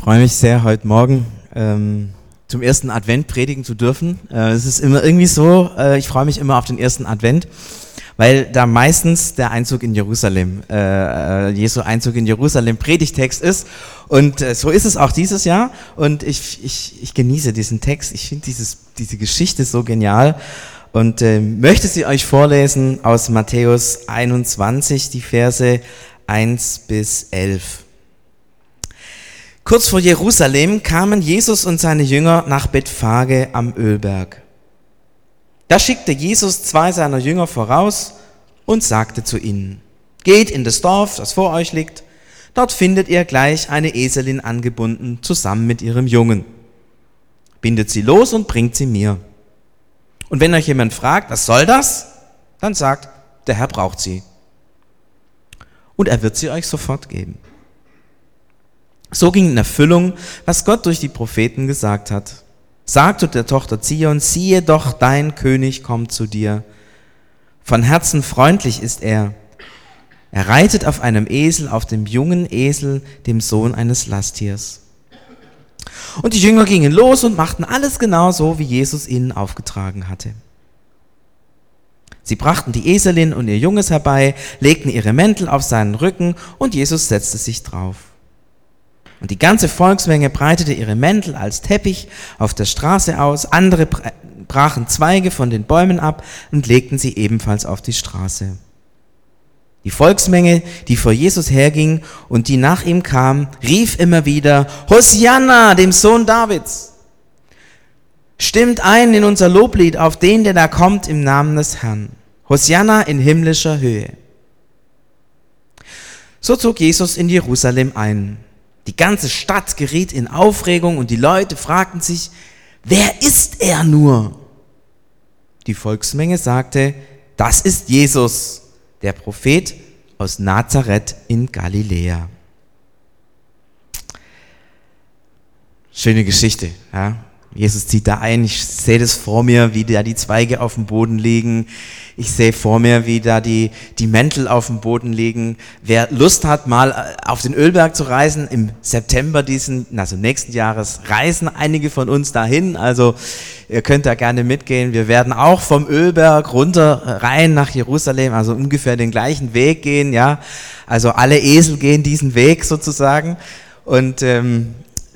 freue mich sehr, heute Morgen ähm, zum ersten Advent predigen zu dürfen. Äh, es ist immer irgendwie so, äh, ich freue mich immer auf den ersten Advent, weil da meistens der Einzug in Jerusalem, äh, äh Jesu Einzug in Jerusalem Predigtext ist. Und äh, so ist es auch dieses Jahr. Und ich, ich, ich genieße diesen Text. Ich finde diese Geschichte so genial und äh, möchte sie euch vorlesen aus Matthäus 21, die Verse 1 bis 11. Kurz vor Jerusalem kamen Jesus und seine Jünger nach Bethphage am Ölberg. Da schickte Jesus zwei seiner Jünger voraus und sagte zu ihnen, Geht in das Dorf, das vor euch liegt, dort findet ihr gleich eine Eselin angebunden, zusammen mit ihrem Jungen. Bindet sie los und bringt sie mir. Und wenn euch jemand fragt, was soll das? Dann sagt, der Herr braucht sie. Und er wird sie euch sofort geben. So ging in Erfüllung, was Gott durch die Propheten gesagt hat. Sagte der Tochter Zion, siehe doch, dein König kommt zu dir. Von Herzen freundlich ist er. Er reitet auf einem Esel, auf dem jungen Esel, dem Sohn eines Lasttiers. Und die Jünger gingen los und machten alles genau so, wie Jesus ihnen aufgetragen hatte. Sie brachten die Eselin und ihr Junges herbei, legten ihre Mäntel auf seinen Rücken und Jesus setzte sich drauf. Und die ganze Volksmenge breitete ihre Mäntel als Teppich auf der Straße aus, andere brachen Zweige von den Bäumen ab und legten sie ebenfalls auf die Straße. Die Volksmenge, die vor Jesus herging und die nach ihm kam, rief immer wieder, Hosianna, dem Sohn Davids. Stimmt ein in unser Loblied auf den, der da kommt im Namen des Herrn. Hosianna in himmlischer Höhe. So zog Jesus in Jerusalem ein. Die ganze Stadt geriet in Aufregung und die Leute fragten sich, wer ist er nur? Die Volksmenge sagte, das ist Jesus, der Prophet aus Nazareth in Galiläa. Schöne Geschichte. Ja? Jesus zieht da ein. Ich sehe das vor mir, wie da die Zweige auf dem Boden liegen. Ich sehe vor mir, wie da die, die Mäntel auf dem Boden liegen. Wer Lust hat, mal äh, auf den Ölberg zu reisen, im September diesen, also nächsten Jahres, reisen einige von uns dahin. Also ihr könnt da gerne mitgehen. Wir werden auch vom Ölberg runter äh, rein nach Jerusalem, also ungefähr den gleichen Weg gehen. Ja, also alle Esel gehen diesen Weg sozusagen. Und ähm,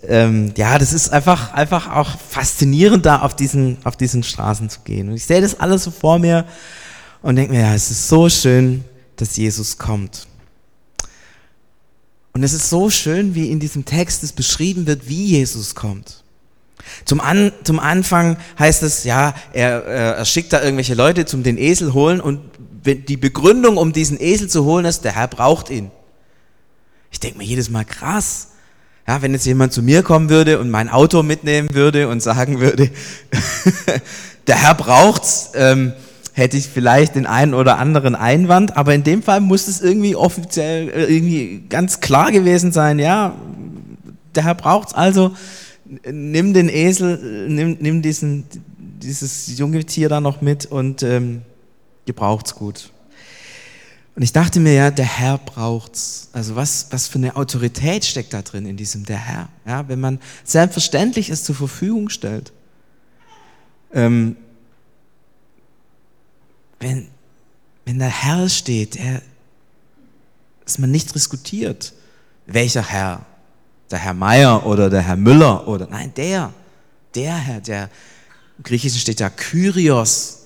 ähm, ja, das ist einfach, einfach auch faszinierend, da auf diesen, auf diesen Straßen zu gehen. Und ich sehe das alles so vor mir und denke mir, ja, es ist so schön, dass Jesus kommt. Und es ist so schön, wie in diesem Text es beschrieben wird, wie Jesus kommt. Zum, An, zum Anfang heißt es, ja, er, er schickt da irgendwelche Leute zum den Esel holen und die Begründung, um diesen Esel zu holen, ist, der Herr braucht ihn. Ich denke mir jedes Mal, krass, ja, wenn jetzt jemand zu mir kommen würde und mein Auto mitnehmen würde und sagen würde, der Herr braucht's, ähm, hätte ich vielleicht den einen oder anderen Einwand, aber in dem Fall muss es irgendwie offiziell äh, irgendwie ganz klar gewesen sein, ja, der Herr braucht's, also nimm den Esel, nimm, nimm diesen, dieses junge Tier da noch mit und ähm, gebraucht's gut. Und ich dachte mir ja, der Herr braucht's. Also was, was für eine Autorität steckt da drin in diesem der Herr? Ja, wenn man selbstverständlich es zur Verfügung stellt. Ähm, wenn, wenn der Herr steht, der, dass man nicht diskutiert, welcher Herr, der Herr Meier oder der Herr Müller oder nein, der, der Herr, der im Griechischen steht da Kyrios,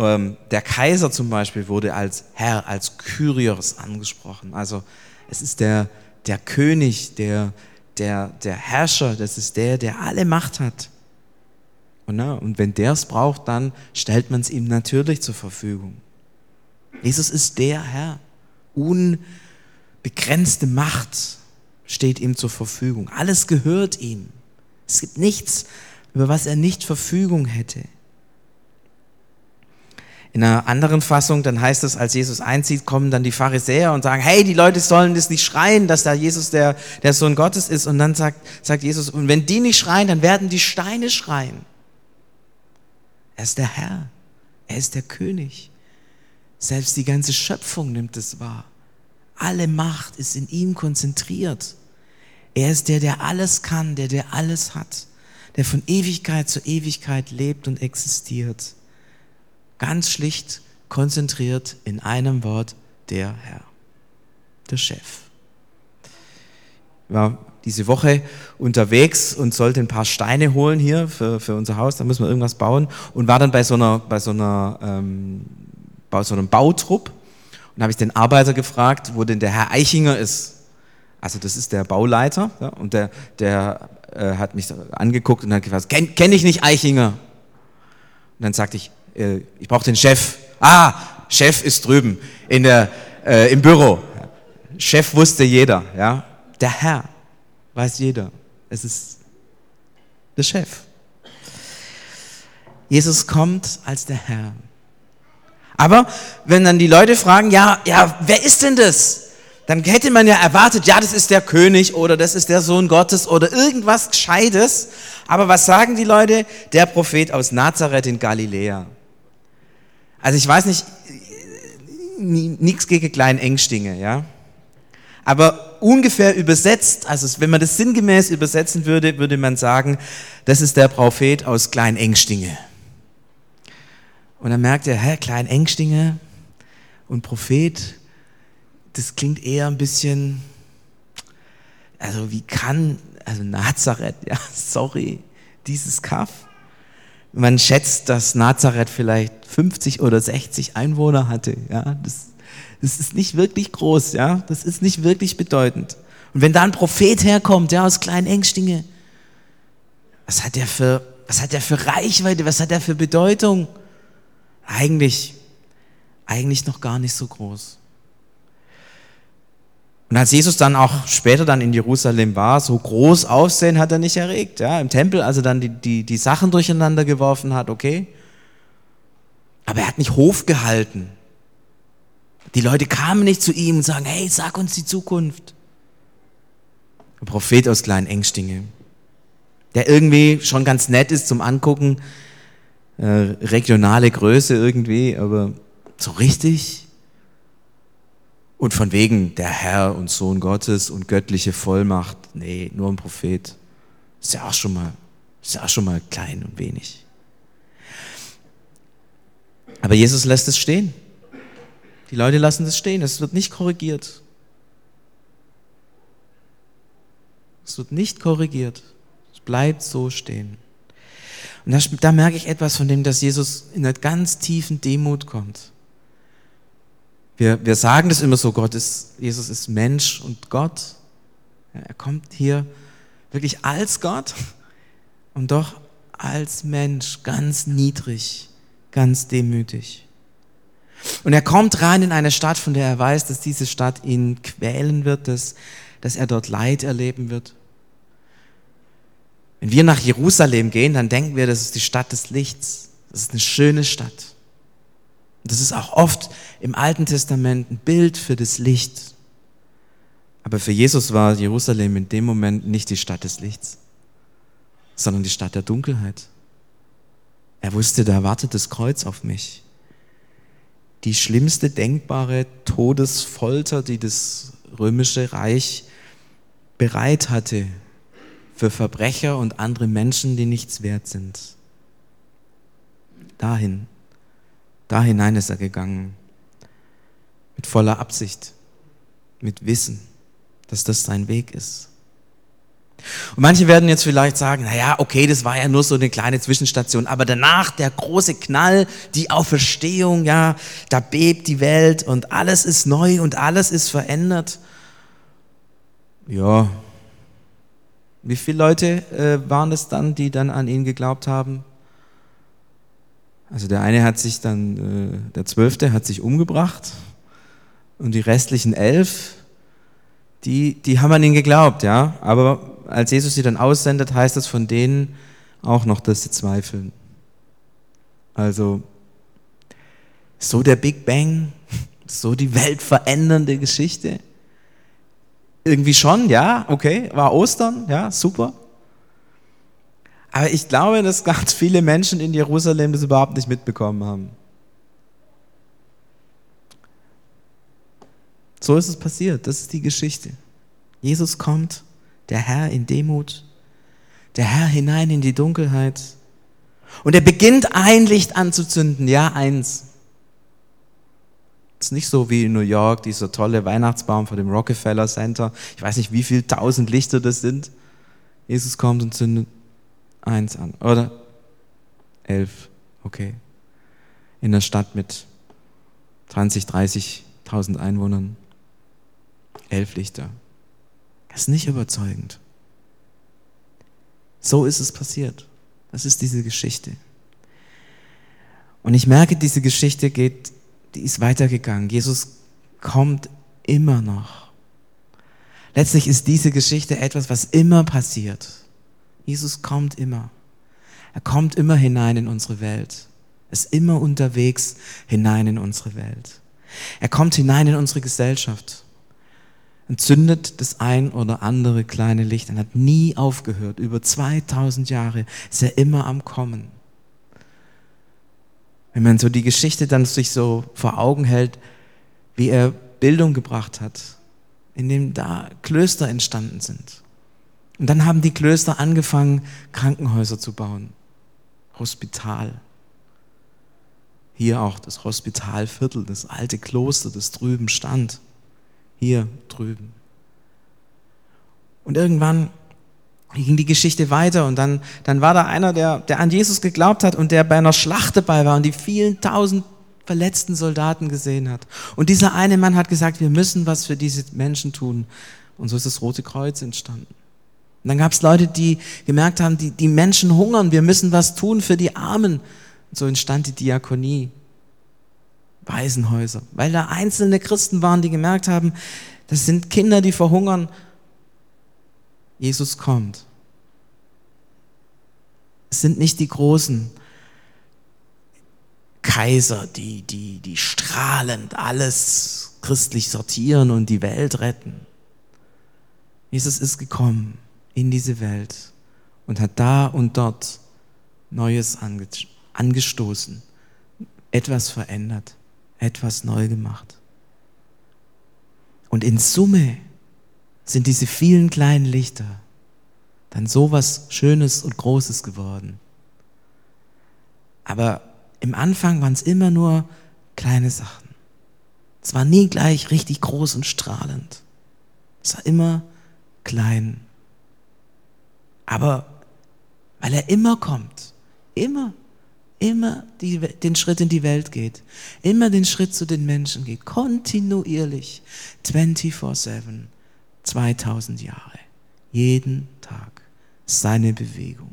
der Kaiser zum Beispiel wurde als Herr, als Kyrios angesprochen. Also es ist der, der König, der, der, der Herrscher, das ist der, der alle Macht hat. Und, und wenn der es braucht, dann stellt man es ihm natürlich zur Verfügung. Jesus ist der Herr. Unbegrenzte Macht steht ihm zur Verfügung. Alles gehört ihm. Es gibt nichts, über was er nicht Verfügung hätte. In einer anderen Fassung, dann heißt es, als Jesus einzieht, kommen dann die Pharisäer und sagen, hey, die Leute sollen das nicht schreien, dass da Jesus der, der Sohn Gottes ist. Und dann sagt, sagt Jesus, und wenn die nicht schreien, dann werden die Steine schreien. Er ist der Herr. Er ist der König. Selbst die ganze Schöpfung nimmt es wahr. Alle Macht ist in ihm konzentriert. Er ist der, der alles kann, der, der alles hat, der von Ewigkeit zu Ewigkeit lebt und existiert. Ganz schlicht, konzentriert in einem Wort, der Herr, der Chef. Ich war diese Woche unterwegs und sollte ein paar Steine holen hier für, für unser Haus, da müssen wir irgendwas bauen und war dann bei so einer, bei so einer, ähm, bei so einem Bautrupp und habe ich den Arbeiter gefragt, wo denn der Herr Eichinger ist. Also das ist der Bauleiter ja, und der, der äh, hat mich angeguckt und hat gefragt, kenne kenn ich nicht Eichinger? Und dann sagte ich, äh, ich brauche den Chef. Ah, Chef ist drüben in der, äh, im Büro. Chef wusste jeder, ja. Der Herr weiß jeder. Es ist der Chef. Jesus kommt als der Herr. Aber wenn dann die Leute fragen, ja, ja, wer ist denn das? Dann hätte man ja erwartet, ja, das ist der König oder das ist der Sohn Gottes oder irgendwas Gescheites. Aber was sagen die Leute? Der Prophet aus Nazareth in Galiläa. Also ich weiß nicht, nichts gegen kleinen Engstinge, ja. Aber ungefähr übersetzt, also wenn man das sinngemäß übersetzen würde, würde man sagen, das ist der Prophet aus Klein Engstinge. Und dann merkt er, hä, Klein Engstinge und Prophet, das klingt eher ein bisschen, also wie kann, also Nazareth, ja, sorry, dieses Kaff. Man schätzt, dass Nazareth vielleicht 50 oder 60 Einwohner hatte, ja, das, das ist nicht wirklich groß, ja, das ist nicht wirklich bedeutend. Und wenn da ein Prophet herkommt, ja, aus kleinen Engstinge, was hat der für, was hat der für Reichweite, was hat der für Bedeutung? Eigentlich, eigentlich noch gar nicht so groß. Und als Jesus dann auch später dann in Jerusalem war, so groß Aufsehen hat er nicht erregt. Ja, Im Tempel, als er dann die, die, die Sachen durcheinander geworfen hat, okay. Aber er hat nicht Hof gehalten. Die Leute kamen nicht zu ihm und sagen, hey, sag uns die Zukunft. Ein Prophet aus Klein Engstinge, der irgendwie schon ganz nett ist zum Angucken, äh, regionale Größe irgendwie, aber so richtig und von wegen der Herr und Sohn Gottes und göttliche Vollmacht. Nee, nur ein Prophet. Ist ja auch schon mal, ist ja auch schon mal klein und wenig. Aber Jesus lässt es stehen. Die Leute lassen es stehen. Es wird nicht korrigiert. Es wird nicht korrigiert. Es bleibt so stehen. Und da, da merke ich etwas von dem, dass Jesus in einer ganz tiefen Demut kommt. Wir, wir sagen das immer so, Gott ist, Jesus ist Mensch und Gott. Ja, er kommt hier wirklich als Gott und doch als Mensch, ganz niedrig, ganz demütig. Und er kommt rein in eine Stadt, von der er weiß, dass diese Stadt ihn quälen wird, dass, dass er dort Leid erleben wird. Wenn wir nach Jerusalem gehen, dann denken wir, das ist die Stadt des Lichts. Das ist eine schöne Stadt. Das ist auch oft im Alten Testament ein Bild für das Licht. Aber für Jesus war Jerusalem in dem Moment nicht die Stadt des Lichts, sondern die Stadt der Dunkelheit. Er wusste, da wartet das Kreuz auf mich. Die schlimmste denkbare Todesfolter, die das römische Reich bereit hatte für Verbrecher und andere Menschen, die nichts wert sind. Dahin da hinein ist er gegangen. Mit voller Absicht, mit Wissen, dass das sein Weg ist. Und manche werden jetzt vielleicht sagen, na ja, okay, das war ja nur so eine kleine Zwischenstation, aber danach der große Knall, die Auferstehung, ja, da bebt die Welt und alles ist neu und alles ist verändert. Ja, wie viele Leute äh, waren es dann, die dann an ihn geglaubt haben? Also der eine hat sich dann, äh, der Zwölfte hat sich umgebracht und die restlichen elf, die, die haben an ihn geglaubt, ja. Aber als Jesus sie dann aussendet, heißt es von denen auch noch, dass sie zweifeln. Also so der Big Bang, so die weltverändernde Geschichte. Irgendwie schon, ja, okay, war Ostern, ja, super. Aber ich glaube, dass ganz viele Menschen in Jerusalem das überhaupt nicht mitbekommen haben. So ist es passiert. Das ist die Geschichte. Jesus kommt, der Herr in Demut, der Herr hinein in die Dunkelheit. Und er beginnt ein Licht anzuzünden, ja, eins. Es ist nicht so wie in New York, dieser tolle Weihnachtsbaum vor dem Rockefeller Center. Ich weiß nicht, wie viele tausend Lichter das sind. Jesus kommt und zündet eins an. Oder elf, okay. In der Stadt mit 20, 30.000 Einwohnern. Elf Lichter. Das ist nicht überzeugend. So ist es passiert. Das ist diese Geschichte. Und ich merke, diese Geschichte geht, die ist weitergegangen. Jesus kommt immer noch. Letztlich ist diese Geschichte etwas, was immer passiert. Jesus kommt immer. Er kommt immer hinein in unsere Welt. Er ist immer unterwegs hinein in unsere Welt. Er kommt hinein in unsere Gesellschaft entzündet das ein oder andere kleine Licht und hat nie aufgehört. Über 2000 Jahre ist er immer am Kommen. Wenn man so die Geschichte dann sich so vor Augen hält, wie er Bildung gebracht hat, in dem da Klöster entstanden sind. Und dann haben die Klöster angefangen, Krankenhäuser zu bauen. Hospital. Hier auch das Hospitalviertel, das alte Kloster, das drüben stand hier drüben. Und irgendwann ging die Geschichte weiter und dann, dann war da einer, der, der an Jesus geglaubt hat und der bei einer Schlacht dabei war und die vielen tausend verletzten Soldaten gesehen hat. Und dieser eine Mann hat gesagt, wir müssen was für diese Menschen tun. Und so ist das Rote Kreuz entstanden. Und dann gab es Leute, die gemerkt haben, die, die Menschen hungern, wir müssen was tun für die Armen. Und so entstand die Diakonie. Waisenhäuser, weil da einzelne Christen waren, die gemerkt haben, das sind Kinder, die verhungern. Jesus kommt. Es sind nicht die großen Kaiser, die, die, die strahlend alles christlich sortieren und die Welt retten. Jesus ist gekommen in diese Welt und hat da und dort Neues angestoßen, etwas verändert etwas neu gemacht. Und in Summe sind diese vielen kleinen Lichter dann so was Schönes und Großes geworden. Aber im Anfang waren es immer nur kleine Sachen. Es war nie gleich richtig groß und strahlend. Es war immer klein. Aber weil er immer kommt, immer immer die, den Schritt in die Welt geht, immer den Schritt zu den Menschen geht, kontinuierlich, 24-7, 2000 Jahre, jeden Tag, seine Bewegung.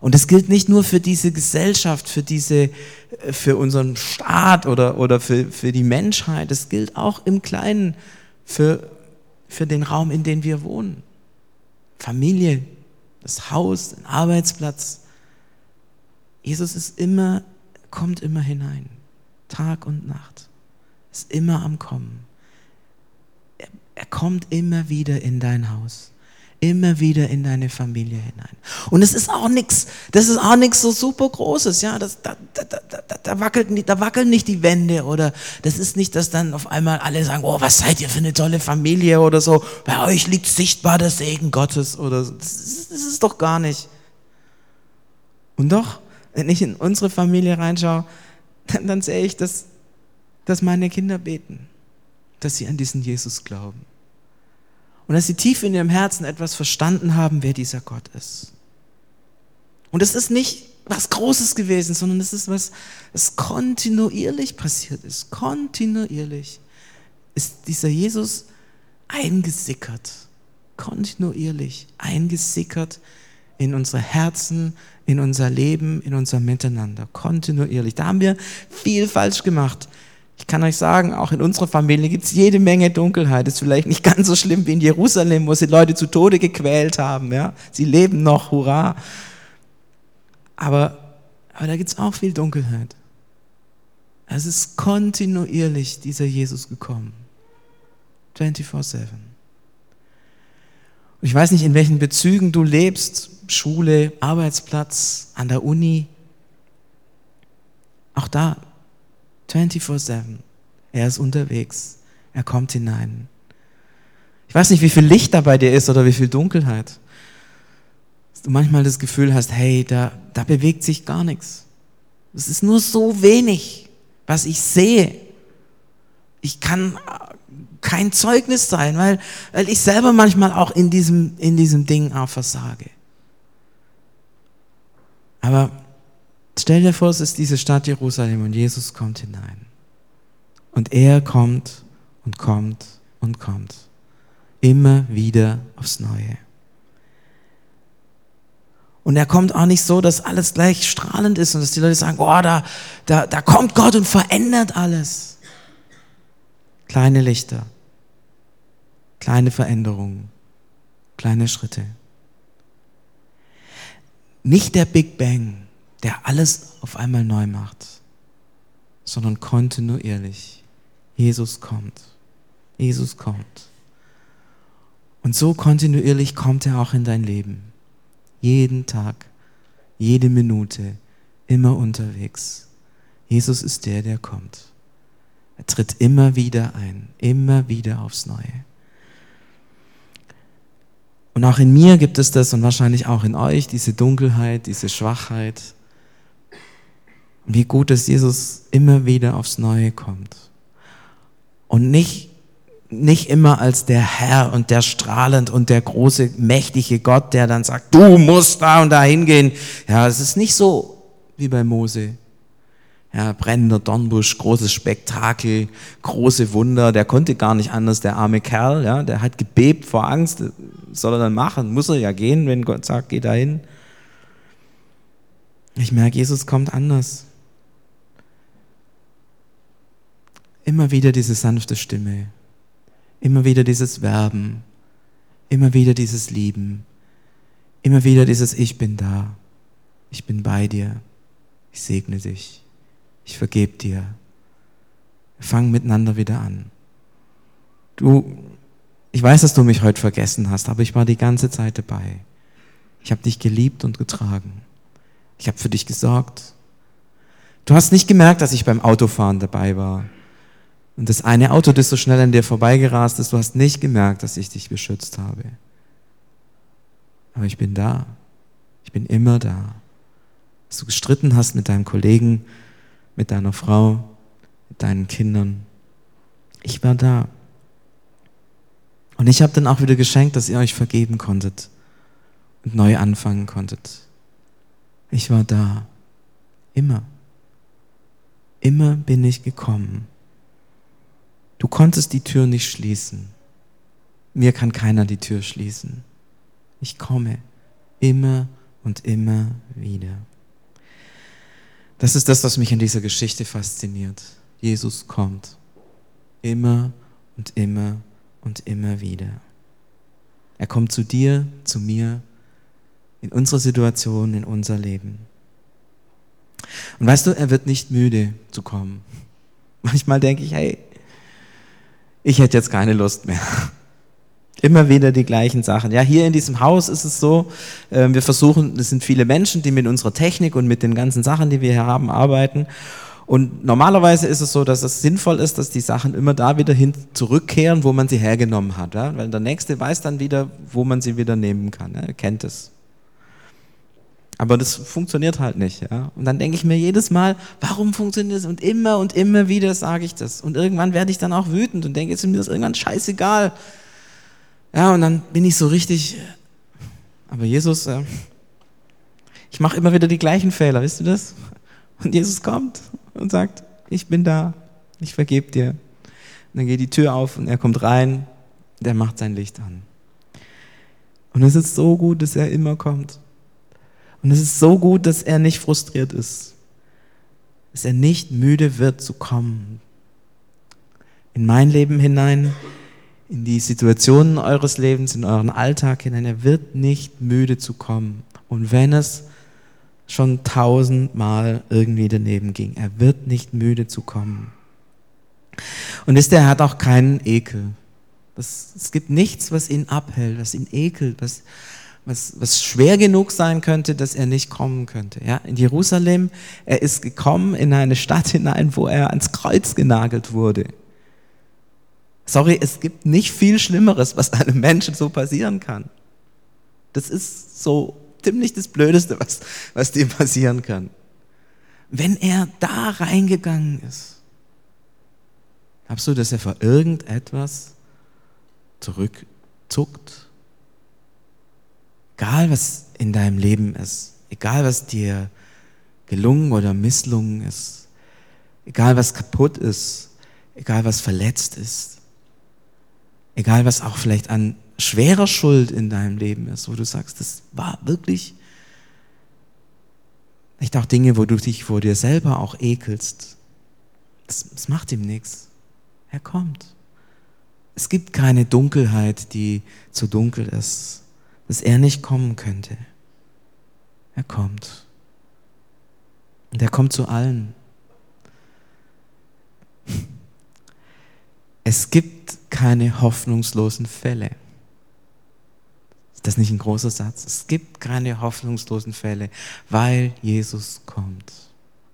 Und das gilt nicht nur für diese Gesellschaft, für diese, für unseren Staat oder, oder für, für die Menschheit. Es gilt auch im Kleinen für, für den Raum, in dem wir wohnen. Familie, das Haus, den Arbeitsplatz, Jesus ist immer, kommt immer hinein. Tag und Nacht. Ist immer am Kommen. Er, er kommt immer wieder in dein Haus immer wieder in deine Familie hinein. Und es ist auch nichts, das ist auch nichts so super Großes, ja, das, da, da, da, da, wackelt nicht, da wackeln nicht die Wände oder das ist nicht, dass dann auf einmal alle sagen, oh, was seid ihr für eine tolle Familie oder so, bei euch liegt sichtbar der Segen Gottes oder so. Das das ist doch gar nicht. Und doch, wenn ich in unsere Familie reinschaue, dann, dann sehe ich, dass, dass meine Kinder beten, dass sie an diesen Jesus glauben. Und dass sie tief in ihrem Herzen etwas verstanden haben, wer dieser Gott ist. Und es ist nicht was Großes gewesen, sondern es ist was, was kontinuierlich passiert ist. Kontinuierlich ist dieser Jesus eingesickert. Kontinuierlich eingesickert in unsere Herzen, in unser Leben, in unser Miteinander, kontinuierlich. Da haben wir viel falsch gemacht. Ich kann euch sagen, auch in unserer Familie gibt es jede Menge Dunkelheit. Ist vielleicht nicht ganz so schlimm wie in Jerusalem, wo sie Leute zu Tode gequält haben. Ja? Sie leben noch, hurra. Aber, aber da gibt es auch viel Dunkelheit. Es ist kontinuierlich dieser Jesus gekommen. 24-7. Ich weiß nicht, in welchen Bezügen du lebst, Schule, Arbeitsplatz, an der Uni. Auch da 24/7. Er ist unterwegs. Er kommt hinein. Ich weiß nicht, wie viel Licht da bei dir ist oder wie viel Dunkelheit. Dass du manchmal das Gefühl hast, hey, da, da bewegt sich gar nichts. Es ist nur so wenig, was ich sehe. Ich kann kein Zeugnis sein, weil, weil ich selber manchmal auch in diesem, in diesem Ding auch versage. Aber stell dir vor, es ist diese Stadt Jerusalem und Jesus kommt hinein. Und er kommt und kommt und kommt. Immer wieder aufs Neue. Und er kommt auch nicht so, dass alles gleich strahlend ist und dass die Leute sagen, oh, da, da, da kommt Gott und verändert alles. Kleine Lichter, kleine Veränderungen, kleine Schritte. Nicht der Big Bang, der alles auf einmal neu macht, sondern kontinuierlich. Jesus kommt. Jesus kommt. Und so kontinuierlich kommt er auch in dein Leben. Jeden Tag, jede Minute, immer unterwegs. Jesus ist der, der kommt. Er tritt immer wieder ein, immer wieder aufs Neue. Und auch in mir gibt es das und wahrscheinlich auch in euch, diese Dunkelheit, diese Schwachheit. wie gut, dass Jesus immer wieder aufs Neue kommt. Und nicht nicht immer als der Herr und der strahlend und der große, mächtige Gott, der dann sagt, du musst da und da hingehen. Ja, es ist nicht so wie bei Mose. Ja, brennender Dornbusch, großes Spektakel, große Wunder. Der konnte gar nicht anders, der arme Kerl. Ja, der hat gebebt vor Angst. Soll er dann machen? Muss er ja gehen, wenn Gott sagt, geh dahin. Ich merke, Jesus kommt anders. Immer wieder diese sanfte Stimme. Immer wieder dieses Werben, immer wieder dieses Lieben, immer wieder dieses Ich bin da, ich bin bei dir, ich segne dich, ich vergebe dir. Wir fangen miteinander wieder an. Du, ich weiß, dass du mich heute vergessen hast, aber ich war die ganze Zeit dabei. Ich habe dich geliebt und getragen. Ich habe für dich gesorgt. Du hast nicht gemerkt, dass ich beim Autofahren dabei war. Und das eine Auto, das so schnell an dir vorbeigerast ist, du hast nicht gemerkt, dass ich dich beschützt habe. Aber ich bin da. Ich bin immer da. Dass du gestritten hast mit deinem Kollegen, mit deiner Frau, mit deinen Kindern. Ich war da. Und ich habe dann auch wieder geschenkt, dass ihr euch vergeben konntet und neu anfangen konntet. Ich war da. Immer. Immer bin ich gekommen Du konntest die Tür nicht schließen. Mir kann keiner die Tür schließen. Ich komme immer und immer wieder. Das ist das, was mich in dieser Geschichte fasziniert. Jesus kommt immer und immer und immer wieder. Er kommt zu dir, zu mir, in unsere Situation, in unser Leben. Und weißt du, er wird nicht müde zu kommen. Manchmal denke ich, hey, ich hätte jetzt keine Lust mehr. Immer wieder die gleichen Sachen. Ja, hier in diesem Haus ist es so, ähm, wir versuchen, es sind viele Menschen, die mit unserer Technik und mit den ganzen Sachen, die wir hier haben, arbeiten. Und normalerweise ist es so, dass es sinnvoll ist, dass die Sachen immer da wieder hin zurückkehren, wo man sie hergenommen hat. Ja? Weil der Nächste weiß dann wieder, wo man sie wieder nehmen kann. Ja? Er kennt es. Aber das funktioniert halt nicht. Ja? Und dann denke ich mir jedes Mal, warum funktioniert das? Und immer und immer wieder sage ich das. Und irgendwann werde ich dann auch wütend und denke, ist mir das irgendwann scheißegal. Ja, und dann bin ich so richtig, aber Jesus, äh, ich mache immer wieder die gleichen Fehler, wisst du das? Und Jesus kommt und sagt, ich bin da, ich vergebe dir. Und dann geht die Tür auf und er kommt rein, der macht sein Licht an. Und es ist so gut, dass er immer kommt. Und es ist so gut, dass er nicht frustriert ist, dass er nicht müde wird zu kommen. In mein Leben hinein, in die Situationen eures Lebens, in euren Alltag hinein. Er wird nicht müde zu kommen. Und wenn es schon tausendmal irgendwie daneben ging, er wird nicht müde zu kommen. Und ist er hat auch keinen Ekel. Das, es gibt nichts, was ihn abhält, was ihn ekelt, was, was, was schwer genug sein könnte, dass er nicht kommen könnte. Ja, in Jerusalem, er ist gekommen in eine Stadt hinein, wo er ans Kreuz genagelt wurde. Sorry, es gibt nicht viel Schlimmeres, was einem Menschen so passieren kann. Das ist so ziemlich das Blödeste, was, was dir passieren kann. Wenn er da reingegangen ist, glaubst du, dass er vor irgendetwas zurückzuckt? Egal, was in deinem Leben ist, egal, was dir gelungen oder misslungen ist, egal, was kaputt ist, egal, was verletzt ist, egal, was auch vielleicht an schwerer Schuld in deinem Leben ist, wo du sagst, das war wirklich Vielleicht auch Dinge, wo du dich vor dir selber auch ekelst. Das, das macht ihm nichts. Er kommt. Es gibt keine Dunkelheit, die zu dunkel ist, dass er nicht kommen könnte. Er kommt. Und er kommt zu allen. Es gibt keine hoffnungslosen Fälle. Ist das nicht ein großer Satz? Es gibt keine hoffnungslosen Fälle, weil Jesus kommt.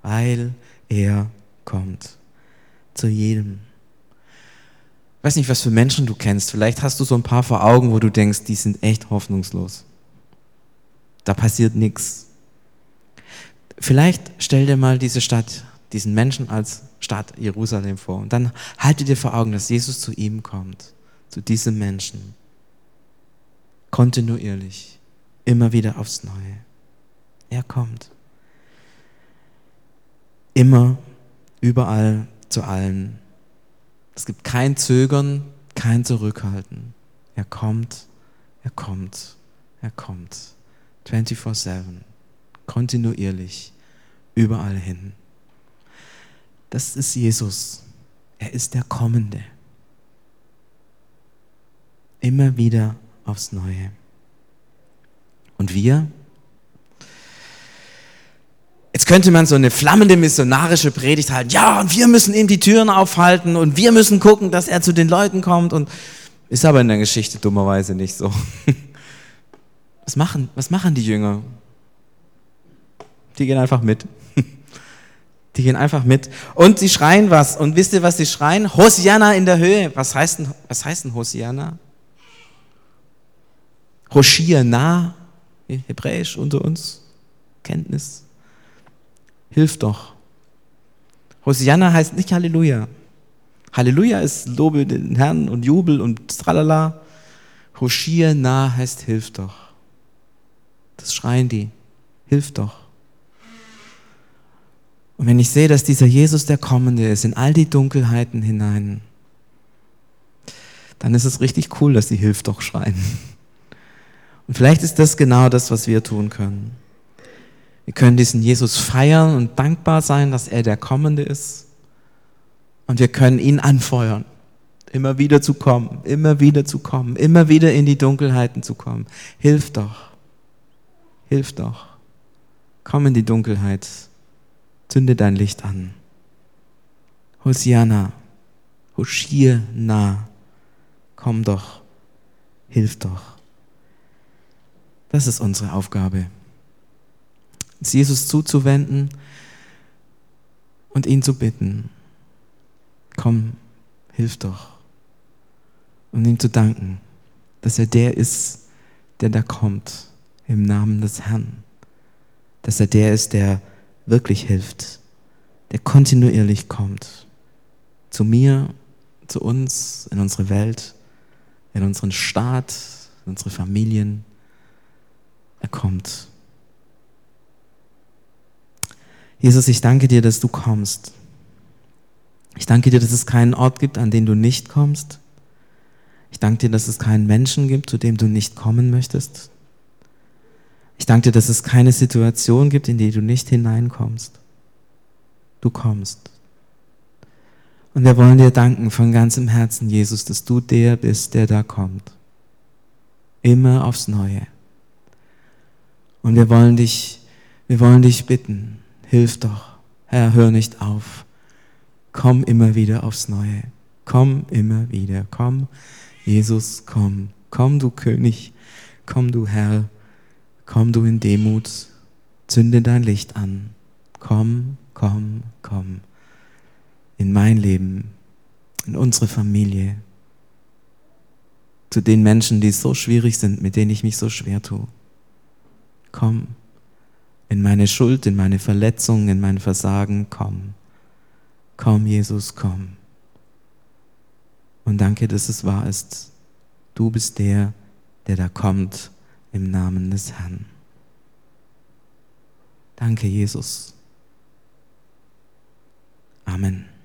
Weil er kommt. Zu jedem. Ich weiß nicht, was für Menschen du kennst. Vielleicht hast du so ein paar vor Augen, wo du denkst, die sind echt hoffnungslos. Da passiert nichts. Vielleicht stell dir mal diese Stadt, diesen Menschen als Stadt Jerusalem vor. Und dann halte dir vor Augen, dass Jesus zu ihm kommt, zu diesem Menschen kontinuierlich, immer wieder aufs Neue. Er kommt. Immer, überall, zu allen. Es gibt kein Zögern, kein Zurückhalten. Er kommt, er kommt, er kommt. 24-7, kontinuierlich, überall hin. Das ist Jesus. Er ist der Kommende. Immer wieder aufs Neue. Und wir? Jetzt könnte man so eine flammende missionarische Predigt halten. Ja, und wir müssen ihm die Türen aufhalten und wir müssen gucken, dass er zu den Leuten kommt. Und ist aber in der Geschichte dummerweise nicht so. Was machen, was machen die Jünger? Die gehen einfach mit. Die gehen einfach mit. Und sie schreien was. Und wisst ihr, was sie schreien? Hosianna in der Höhe. Was heißt denn, was heißt denn Hosianna? Hoshia Hebräisch unter uns, Kenntnis. Hilf doch. Hosianna heißt nicht Halleluja. Halleluja ist Lobe den Herrn und Jubel und tralala. Hoshia na heißt Hilf doch. Das schreien die. Hilf doch. Und wenn ich sehe, dass dieser Jesus der Kommende ist, in all die Dunkelheiten hinein, dann ist es richtig cool, dass sie Hilf doch schreien. Und vielleicht ist das genau das, was wir tun können. Wir können diesen Jesus feiern und dankbar sein, dass er der Kommende ist. Und wir können ihn anfeuern, immer wieder zu kommen, immer wieder zu kommen, immer wieder in die Dunkelheiten zu kommen. Hilf doch, hilf doch. Komm in die Dunkelheit, zünde dein Licht an. Hosiana, Hoshir komm doch, hilf doch. Das ist unsere Aufgabe. Uns Jesus zuzuwenden und ihn zu bitten. Komm, hilf doch. Und ihm zu danken, dass er der ist, der da kommt im Namen des Herrn. Dass er der ist, der wirklich hilft, der kontinuierlich kommt. Zu mir, zu uns, in unsere Welt, in unseren Staat, in unsere Familien er kommt. Jesus, ich danke dir, dass du kommst. Ich danke dir, dass es keinen Ort gibt, an den du nicht kommst. Ich danke dir, dass es keinen Menschen gibt, zu dem du nicht kommen möchtest. Ich danke dir, dass es keine Situation gibt, in die du nicht hineinkommst. Du kommst. Und wir wollen dir danken von ganzem Herzen, Jesus, dass du der bist, der da kommt. Immer aufs Neue. Und wir wollen dich, wir wollen dich bitten, hilf doch. Herr, hör nicht auf. Komm immer wieder aufs Neue. Komm immer wieder. Komm, Jesus, komm. Komm, du König. Komm, du Herr. Komm, du in Demut. Zünde dein Licht an. Komm, komm, komm. In mein Leben, in unsere Familie, zu den Menschen, die so schwierig sind, mit denen ich mich so schwer tue. Komm in meine Schuld, in meine Verletzung, in mein Versagen, komm. Komm, Jesus, komm. Und danke, dass es wahr ist. Du bist der, der da kommt im Namen des Herrn. Danke, Jesus. Amen.